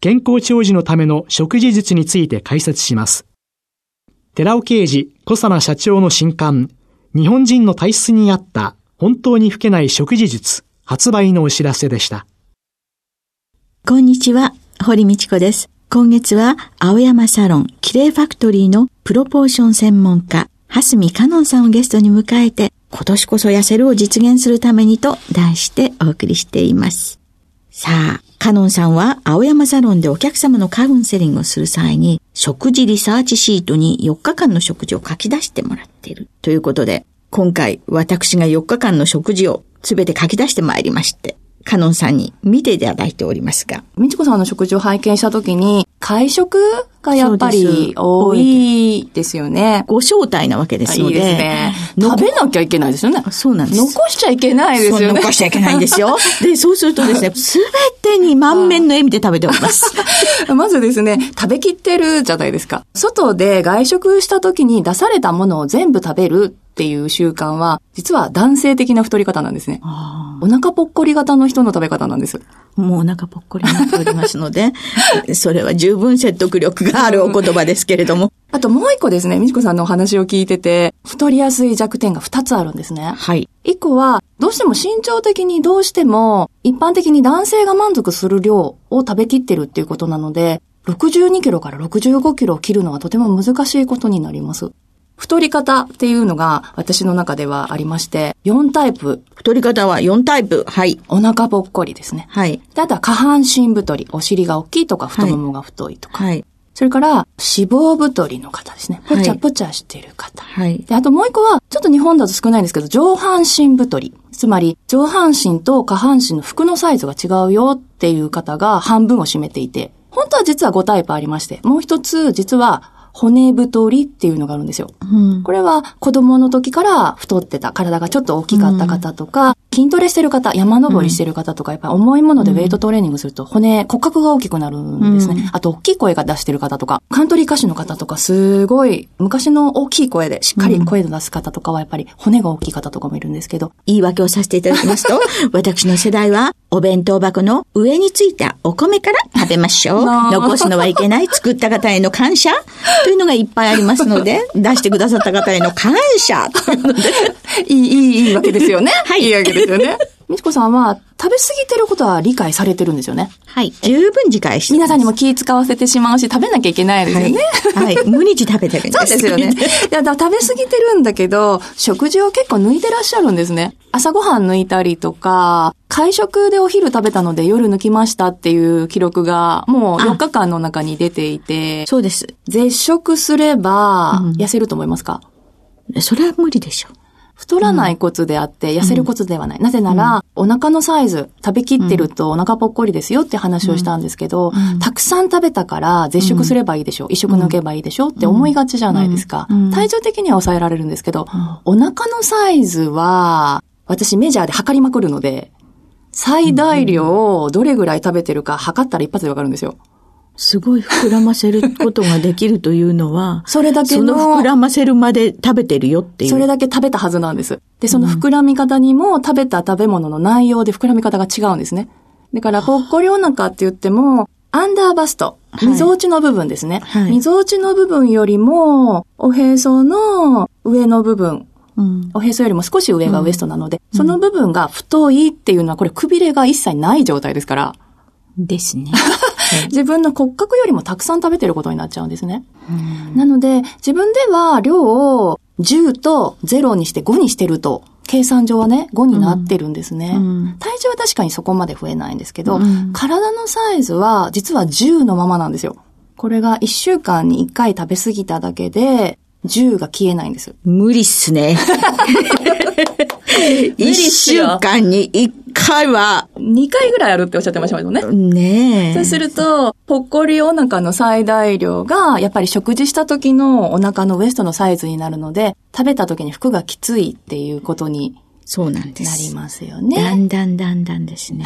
健康長寿のための食事術について解説します。寺尾啓治小佐奈社長の新刊、日本人の体質に合った本当に老けない食事術発売のお知らせでした。こんにちは、堀道子です。今月は青山サロンキレイファクトリーのプロポーション専門家、蓮見香音さんをゲストに迎えて、今年こそ痩せるを実現するためにと題してお送りしています。さあ、カノンさんは青山サロンでお客様のカウンセリングをする際に、食事リサーチシートに4日間の食事を書き出してもらっている。ということで、今回私が4日間の食事をすべて書き出してまいりまして、カノンさんに見ていただいておりますが。みちこさんの食事を拝見したときに、会食がやっぱり多いですよね。ご招待なわけですので。いいですね。食べなきゃいけないですよね。そうなんです。残しちゃいけないですよね。残しちゃいけないんですよ。で、そうするとですね、すべてに満面の笑みで食べております。まずですね、食べきってるじゃないですか。外で外食した時に出されたものを全部食べるっていう習慣は、実は男性的な太り方なんですね。お腹ぽっこり型の人の食べ方なんです。もうお腹ぽっこりになっておりますので、それは十分説得力があるお言葉ですけれども。あともう一個ですね、みちこさんのお話を聞いてて、太りやすい弱点が二つあるんですね。はい。一個は、どうしても身長的にどうしても、一般的に男性が満足する量を食べきってるっていうことなので、62キロから65キロを切るのはとても難しいことになります。太り方っていうのが私の中ではありまして、4タイプ。太り方は4タイプ。はい。お腹ぽっこりですね。はい。あとは下半身太り。お尻が大きいとか太ももが太いとか。はい。それから、脂肪太りの方ですね。ぽちゃぽちゃしてる方。はい。で、あともう一個は、ちょっと日本だと少ないんですけど、上半身太り。つまり、上半身と下半身の服のサイズが違うよっていう方が半分を占めていて、本当は実は5タイプありまして、もう一つ、実は、骨太りっていうのがあるんですよ。うん、これは子供の時から太ってた、体がちょっと大きかった方とか、うん、筋トレしてる方、山登りしてる方とか、やっぱり重いものでウェイトトレーニングすると骨、骨格が大きくなるんですね。うん、あと、大きい声が出してる方とか、カントリー歌手の方とか、すごい、昔の大きい声でしっかり声を出す方とかは、やっぱり骨が大きい方とかもいるんですけど。言い訳をさせていただきますと、私の世代は、お弁当箱の上についたお米から食べましょう。残すのはいけない、作った方への感謝というのがいっぱいありますので、出してくださった方への感謝というので。いい、いい、いいわけですよね。はい。いいわけですよね。みちこさんは食べ過ぎてることは理解されてるんですよね。はい。十分理解して皆さんにも気使わせてしまうし、食べなきゃいけないですよね。はい。はい、無日食べてるんですそうですよね。いや、だ食べ過ぎてるんだけど、食事を結構抜いてらっしゃるんですね。朝ごはん抜いたりとか、会食でお昼食べたので夜抜きましたっていう記録がもう4日間の中に出ていて。そうです。絶食すれば痩せると思いますか、うん、それは無理でしょう。太らないコツであって、痩せるコツではない。なぜなら、お腹のサイズ、食べきってるとお腹ぽっこりですよって話をしたんですけど、たくさん食べたから絶食すればいいでしょう。一食抜けばいいでしょうって思いがちじゃないですか。体重的には抑えられるんですけど、お腹のサイズは、私メジャーで測りまくるので、最大量をどれぐらい食べてるか測ったら一発でわかるんですよ。すごい膨らませることができるというのは、それだけの、その膨らませるまで食べてるよっていう。それだけ食べたはずなんです。で、その膨らみ方にも食べた食べ物の内容で膨らみ方が違うんですね。だから、ぽっこりお腹って言っても、アンダーバスト、溝落ちの部分ですね。はい、溝落ちの部分よりも、おへその上の部分、うん、おへそよりも少し上がウエストなので、うん、その部分が太いっていうのは、これくびれが一切ない状態ですから。ですね。自分の骨格よりもたくさん食べてることになっちゃうんですね。なので、自分では量を10と0にして5にしてると計算上はね、5になってるんですね。うん、体重は確かにそこまで増えないんですけど、うん、体のサイズは実は10のままなんですよ。これが1週間に1回食べ過ぎただけで、10が消えないんです。無理っすね。一週間に一回は。二回ぐらいあるっておっしゃってましたよね。ねえ。そうすると、ぽっこりお腹の最大量が、やっぱり食事した時のお腹のウエストのサイズになるので、食べた時に服がきついっていうことにそうなんです。なりますよね。だんだんだんだんですね。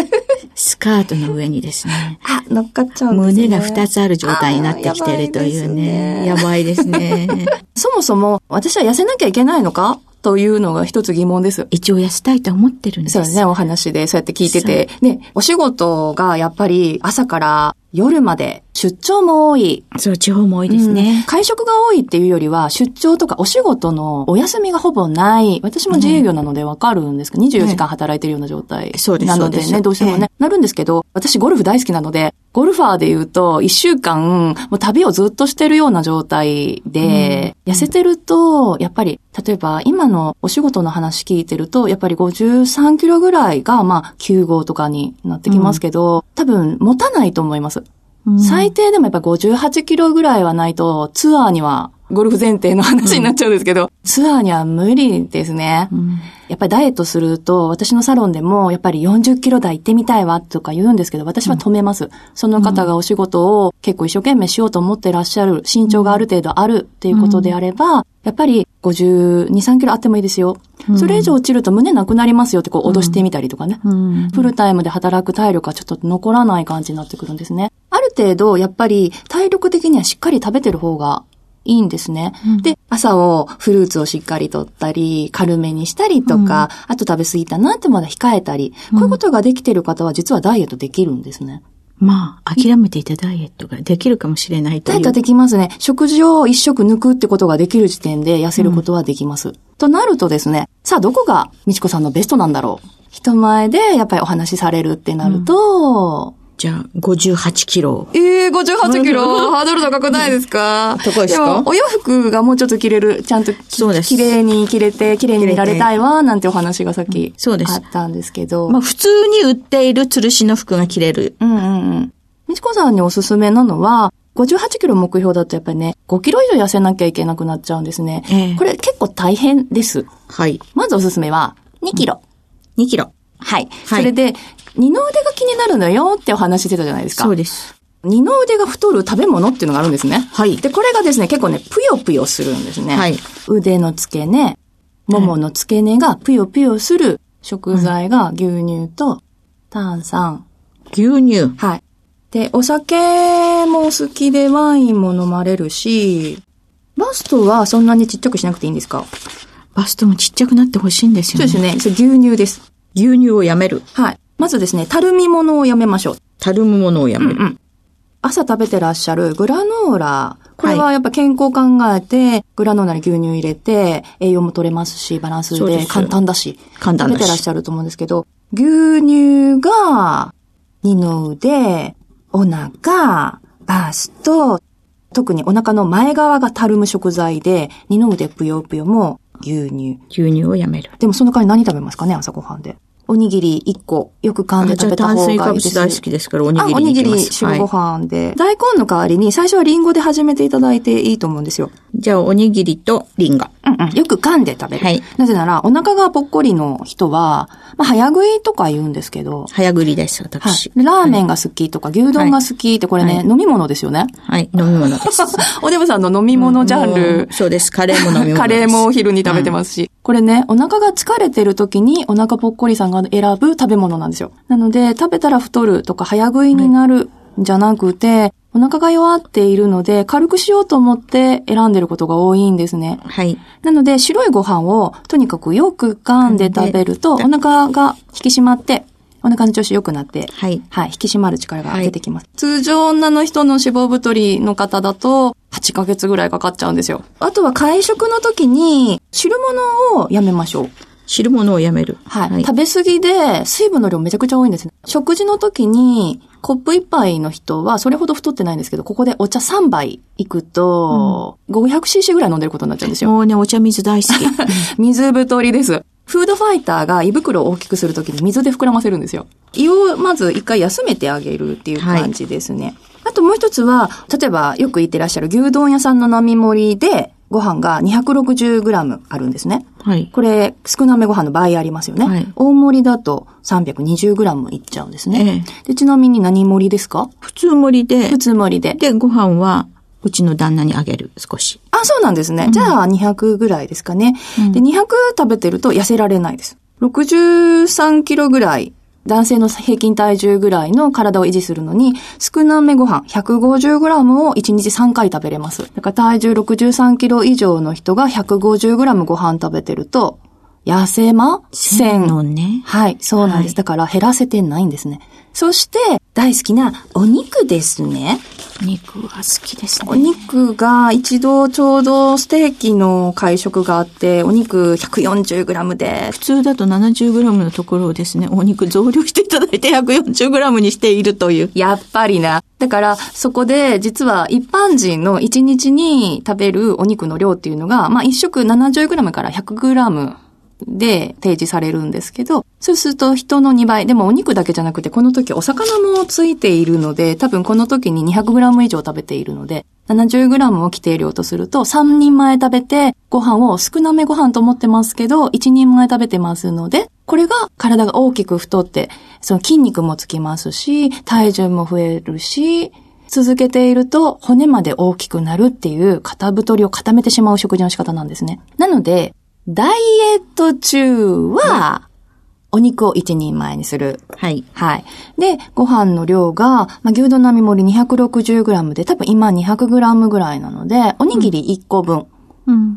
スカートの上にですね。あ、乗っかっちゃうんですね。胸が二つある状態になってきてるというね。やばいですね。そもそも、私は痩せなきゃいけないのかというのが一つ疑問です。一応痩せたいと思ってるんです。そうですね、お話でそうやって聞いてて。ね、お仕事がやっぱり朝から夜まで出張も多い。そう、地方も多いですね、うん、会食が多いっていうよりは、出張とかお仕事のお休みがほぼない。私も自営業なのでわかるんですけど、24時間働いてるような状態なのでね、どうしてもね、なるんですけど、私ゴルフ大好きなので、ゴルファーで言うと、一週間、もう旅をずっとしてるような状態で、うん、痩せてると、やっぱり、例えば今のお仕事の話聞いてると、やっぱり53キロぐらいが、まあ、9号とかになってきますけど、うん、多分持たないと思います。最低でもやっぱ58キロぐらいはないと、ツアーには、ゴルフ前提の話になっちゃうんですけど、うん、ツアーには無理ですね。うん、やっぱりダイエットすると、私のサロンでも、やっぱり40キロ台行ってみたいわとか言うんですけど、私は止めます。うん、その方がお仕事を結構一生懸命しようと思ってらっしゃる、身長がある程度あるっていうことであれば、やっぱり52、3キロあってもいいですよ。それ以上落ちると胸なくなりますよってこう脅してみたりとかね。フルタイムで働く体力がちょっと残らない感じになってくるんですね。ある程度、やっぱり体力的にはしっかり食べてる方がいいんですね。うん、で、朝をフルーツをしっかりとったり、軽めにしたりとか、うん、あと食べ過ぎたなってまだ控えたり、こういうことができてる方は実はダイエットできるんですね。まあ、諦めていたダイエットができるかもしれないという。ダイエットできますね。食事を一食抜くってことができる時点で痩せることはできます。うん、となるとですね、さあどこがみちこさんのベストなんだろう？人前でやっぱりお話しされるってなると、うんじゃあ、58キロ。ええー、58キロ ハードル高くないですか？高いですか？お洋服がもうちょっと着れる、ちゃんとそうです。綺麗に着れて、綺麗に見られたいわ、なんてお話がさっき、そうです。あったんですけど。まあ、普通に売っている吊るしの服が着れる。うんうんうん。みちこさんにおすすめなのは、58キロ目標だとやっぱりね、5キロ以上痩せなきゃいけなくなっちゃうんですね。えー、これ結構大変です。はい。まずおすすめは、2キロ。2キロ。はい。はい、それで、二の腕が気になるのよってお話してたじゃないですか。そうです。二の腕が太る食べ物っていうのがあるんですね。はい。で、これがですね、結構ね、ぷよぷよするんですね。はい。腕の付け根、ももの付け根がぷよぷよする食材が牛乳と炭酸。牛乳はい。で、お酒も好きでワインも飲まれるし、バストはそんなにちっちゃくしなくていいんですか？バストもちっちゃくなってほしいんですよね。そうですね。牛乳です。牛乳をやめる。はい。まずですね、たるみ物をやめましょう。たるむものをやめる。うんうん、朝食べてらっしゃるグラノーラ。これはやっぱ健康考えて、グラノーラに牛乳入れて、栄養も取れますし、バランスで簡単だし、簡単食べてらっしゃると思うんですけど、牛乳が、二の腕、お腹、バスト、特にお腹の前側がたるむ食材で、二の腕ぷよぷよも牛乳。牛乳をやめる。でもその代わり何食べますかね、朝ごはんで。おにぎり1個、よく噛んで食べた方がいいです。炭水化物大好きですから、おにぎりおにぎり白ご飯で、はい、大根の代わりに最初はリンゴで始めていただいていいと思うんですよ。じゃあ、おにぎりとリンゴ。うんうん。よく噛んで食べる。はい。なぜなら、お腹がぽっこりの人は、まあ、早食いとか言うんですけど。早食いです、私。はい、ラーメンが好きとか、牛丼が好きって、これね、はい、飲み物ですよね。はい、飲み物です。おデブさんの飲み物ジャンル。そうです、カレーも飲み物カレーもお昼に食べてますし。これね、お腹が疲れてる時にお腹ぽっこりさんが選ぶ食べ物なんですよ。なので、食べたら太るとか早食いになるんじゃなくて、お腹が弱っているので、軽くしようと思って選んでることが多いんですね。はい。なので、白いご飯をとにかくよく噛んで食べると、お腹が引き締まって、お腹の調子良くなって、はい。はい。引き締まる力が出てきます。はい、通常女の人の脂肪太りの方だと、8ヶ月ぐらいかかっちゃうんですよ。あとは会食の時に、汁物をやめましょう。汁物をやめる。はい。はい、食べ過ぎで水分の量めちゃくちゃ多いんですね。食事の時にコップ1杯の人はそれほど太ってないんですけど、ここでお茶3杯いくと、うん、500cc ぐらい飲んでることになっちゃうんですよ。もうね、お茶水大好き。水太りです。フードファイターが胃袋を大きくするときに水で膨らませるんですよ。胃をまず一回休めてあげるっていう感じですね。はい、あともう一つは、例えばよく言ってらっしゃる牛丼屋さんの並盛りで、ご飯が 260g あるんですね。はい。これ、少なめご飯の倍ありますよね。はい。大盛りだと 320g いっちゃうんですね。ええ、でちなみに何盛りですか？普通盛りで。普通盛りで。で、ご飯は、うちの旦那にあげる、少し。あ、そうなんですね。うん、じゃあ、200ぐらいですかね。うん、で、200食べてると痩せられないです。63キロぐらい男性の平均体重ぐらいの体を維持するのに、少なめご飯 150g を1日3回食べれます。だから体重63キロ以上の人が 150g ご飯食べてると、痩せません。のね。はい、そうなんです。はい、だから減らせてないんですね。そして、大好きなお肉ですね。肉は好きですね。お肉が一度ちょうどステーキの会食があって、お肉 140g で。普通だと 70g のところをですね、お肉増量していただいて 140g にしているという。やっぱりな。だから、そこで実は一般人の1日に食べるお肉の量っていうのが、まあ1食 70g から 100g で提示されるんですけど、そうすると人の2倍。でもお肉だけじゃなくて、この時お魚もついているので、多分この時に 200g 以上食べているので、70g を規定量とすると、3人前食べて、ご飯を少なめご飯と思ってますけど、1人前食べてますので、これが体が大きく太って、その筋肉もつきますし、体重も増えるし、続けていると骨まで大きくなるっていう肩太りを固めてしまう食事の仕方なんですね。なので、ダイエット中は、お肉を一人前にする。はい。はい。で、ご飯の量が、まあ、牛丼並盛り 260g で、多分今 200g ぐらいなので、おにぎり1個分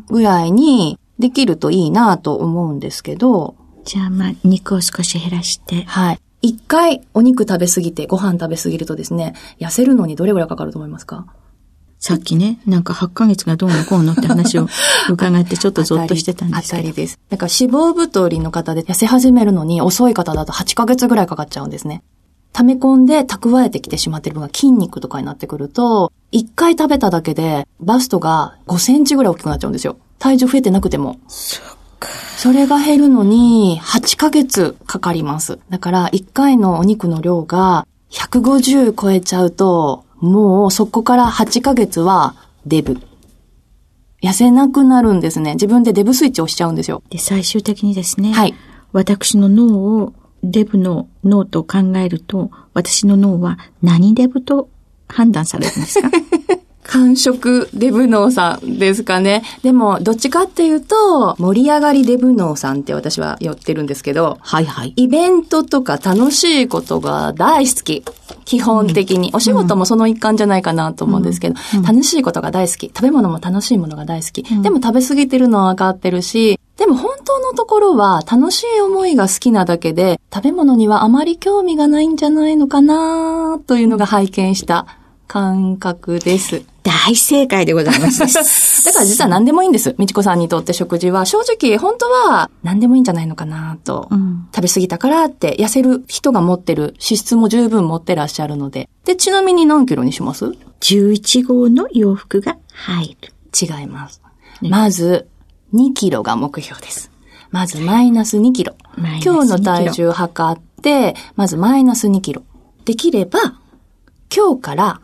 ぐらいにできるといいなと思うんですけど。じゃあ、まあ、肉を少し減らして。はい。一回お肉食べすぎて、ご飯食べすぎるとですね、痩せるのにどれぐらいかかると思いますか？さっきね、なんか8ヶ月がどうのこうのって話を 伺ってちょっとゾッとしてたんですけど。当たりです。だから脂肪太りの方で痩せ始めるのに遅い方だと8ヶ月ぐらいかかっちゃうんですね。溜め込んで蓄えてきてしまってる分が筋肉とかになってくると、1回食べただけでバストが5センチぐらい大きくなっちゃうんですよ。体重増えてなくても。そっか。それが減るのに8ヶ月かかります。だから1回のお肉の量が150超えちゃうと、もうそこから8ヶ月はデブ。痩せなくなるんですね。自分でデブスイッチを押しちゃうんですよ。で、最終的にですね。はい。私の脳をデブの脳と考えると、私の脳は何デブと判断されるんですか？感触デブ脳さんですかね。でも、どっちかっていうと、盛り上がりデブ脳さんって私は言ってるんですけど、はいはい。イベントとか楽しいことが大好き。基本的に。お仕事もその一環じゃないかなと思うんですけど、楽しいことが大好き。食べ物も楽しいものが大好き。でも食べ過ぎてるのは分かってるし、でも本当のところは楽しい思いが好きなだけで、食べ物にはあまり興味がないんじゃないのかなというのが拝見した感覚です。大正解でございます。だから実は何でもいいんです。みちこさんにとって食事は。正直、本当は何でもいいんじゃないのかなと、うん。食べ過ぎたからって痩せる人が持ってる脂質も十分持ってらっしゃるので。で、ちなみに何キロにします ?11 号の洋服が入る。違います。ね、まず、2キロが目標です。まずマイナス2キロ。今日の体重測って、まずマイナス2キロ。できれば、今日から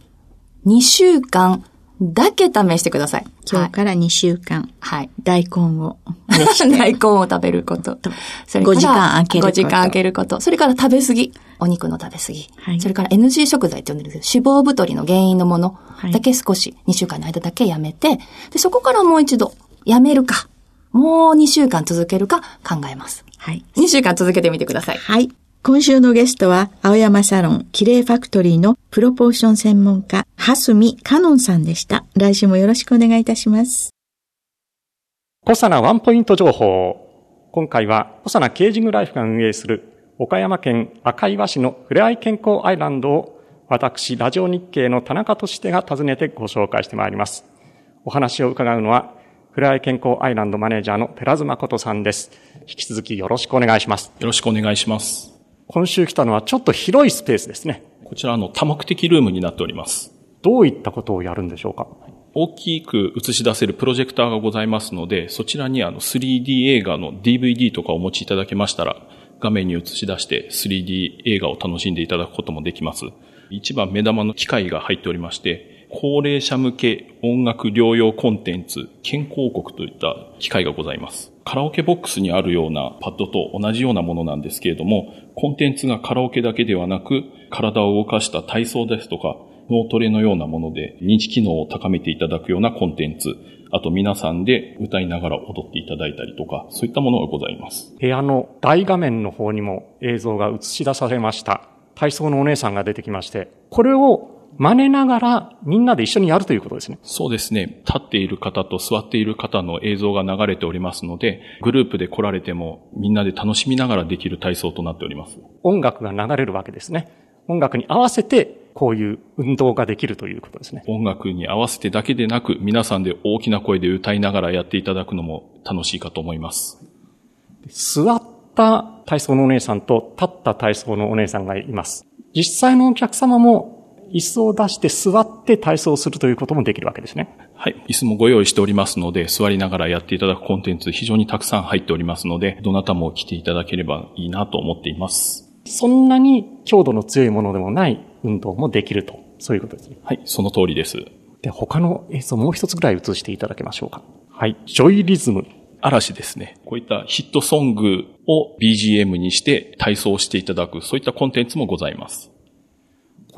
2週間だけ試してください。今日から2週間。はい。大根を。大根を食べること。それから5時間空けること。5時間空けること。それから食べ過ぎ。お肉の食べ過ぎ。はい、それから NG 食材って呼んでるんですけど、脂肪太りの原因のものだけ少し、2週間の間だけやめて、で、そこからもう一度、やめるか、もう2週間続けるか考えます。はい。2週間続けてみてください。はい。今週のゲストは、青山サロン、キレイファクトリーのプロポーション専門家、蓮見カノンさんでした。来週もよろしくお願いいたします。コサナワンポイント情報。今回は、コサナケージングライフが運営する、岡山県赤岩市のふれあい健康アイランドを、私、ラジオ日経の田中俊手が訪ねてご紹介してまいります。お話を伺うのは、ふれあい健康アイランドマネージャーの寺津誠さんです。引き続きよろしくお願いします。よろしくお願いします。今週来たのはちょっと広いスペースですね。こちらの多目的ルームになっております。どういったことをやるんでしょうか？大きく映し出せるプロジェクターがございますので、そちらにあの 3D 映画の DVD とかをお持ちいただけましたら、画面に映し出して 3D 映画を楽しんでいただくこともできます。一番目玉の機械が入っておりまして、高齢者向け音楽療養コンテンツ、健康国といった機械がございます。カラオケボックスにあるようなパッドと同じようなものなんですけれども、コンテンツがカラオケだけではなく、体を動かした体操ですとか、脳トレのようなもので認知機能を高めていただくようなコンテンツ、あと皆さんで歌いながら踊っていただいたりとか、そういったものがございます。部屋の大画面の方にも映像が映し出されました。体操のお姉さんが出てきまして、これを真似ながらみんなで一緒にやるということですね。そうですね。立っている方と座っている方の映像が流れておりますので、グループで来られてもみんなで楽しみながらできる体操となっております。音楽が流れるわけですね。音楽に合わせてこういう運動ができるということですね。音楽に合わせてだけでなく、皆さんで大きな声で歌いながらやっていただくのも楽しいかと思います。座った体操のお姉さんと立った体操のお姉さんがいます。実際のお客様も椅子を出して座って体操するということもできるわけですね。はい。椅子もご用意しておりますので、座りながらやっていただくコンテンツ非常にたくさん入っておりますので、どなたも来ていただければいいなと思っています。そんなに強度の強いものでもない運動もできると。そういうことですね。はい、その通りです。で、他の映像もう一つぐらい映していただけましょうか。はい、ジョイリズム。嵐ですね。こういったヒットソングを BGM にして体操していただく、そういったコンテンツもございます。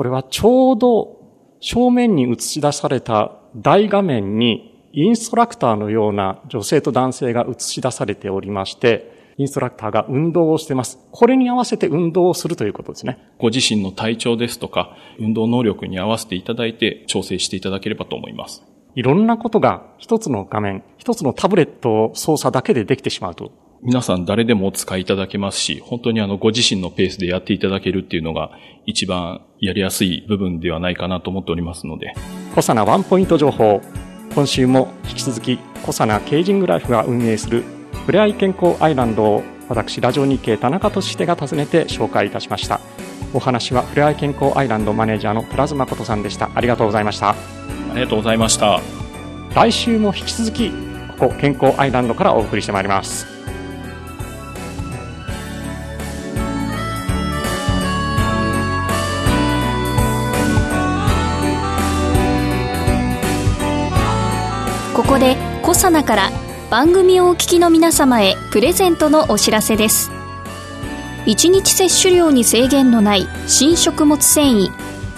これはちょうど正面に映し出された大画面にインストラクターのような女性と男性が映し出されておりまして、インストラクターが運動をしています。これに合わせて運動をするということですね。ご自身の体調ですとか、運動能力に合わせていただいて調整していただければと思います。いろんなことが一つの画面、一つのタブレット操作だけでできてしまうと。皆さん誰でもお使いいただけますし、本当にあのご自身のペースでやっていただけるっていうのが一番やりやすい部分ではないかなと思っておりますので。コサナワンポイント情報。今週も引き続きコサナケージングライフが運営するふれあい健康アイランドを私ラジオ日経田中俊秀が訪ねて紹介いたしました。お話はふれあい健康アイランドマネージャーの寺妻誠さんでした。ありがとうございました。ありがとうございました。来週も引き続きここ健康アイランドからお送りしてまいりますこでコサナから番組をお聞きの皆様へプレゼントのお知らせです。1日摂取量に制限のない新食物繊維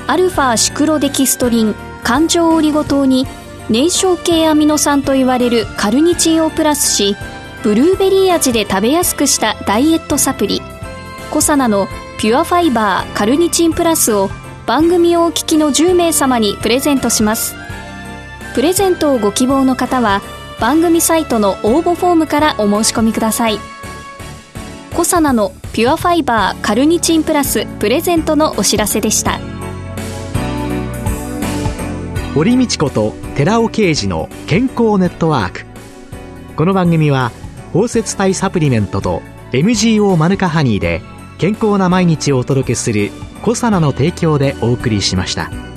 アルファシクロデキストリン環状オリゴ糖に燃焼系アミノ酸といわれるカルニチンをプラスしブルーベリー味で食べやすくしたダイエットサプリ。コサナのピュアファイバーカルニチンプラスを番組をお聞きの10名様にプレゼントします。プレゼントをご希望の方は番組サイトの応募フォームからお申し込みください。コサナのピュアファイバーカルニチンプラスプレゼントのお知らせでした。堀道子と寺尾啓二の健康ネットワーク。この番組は包摂体サプリメントと MGO マヌカハニーで健康な毎日をお届けするコサナの提供でお送りしました。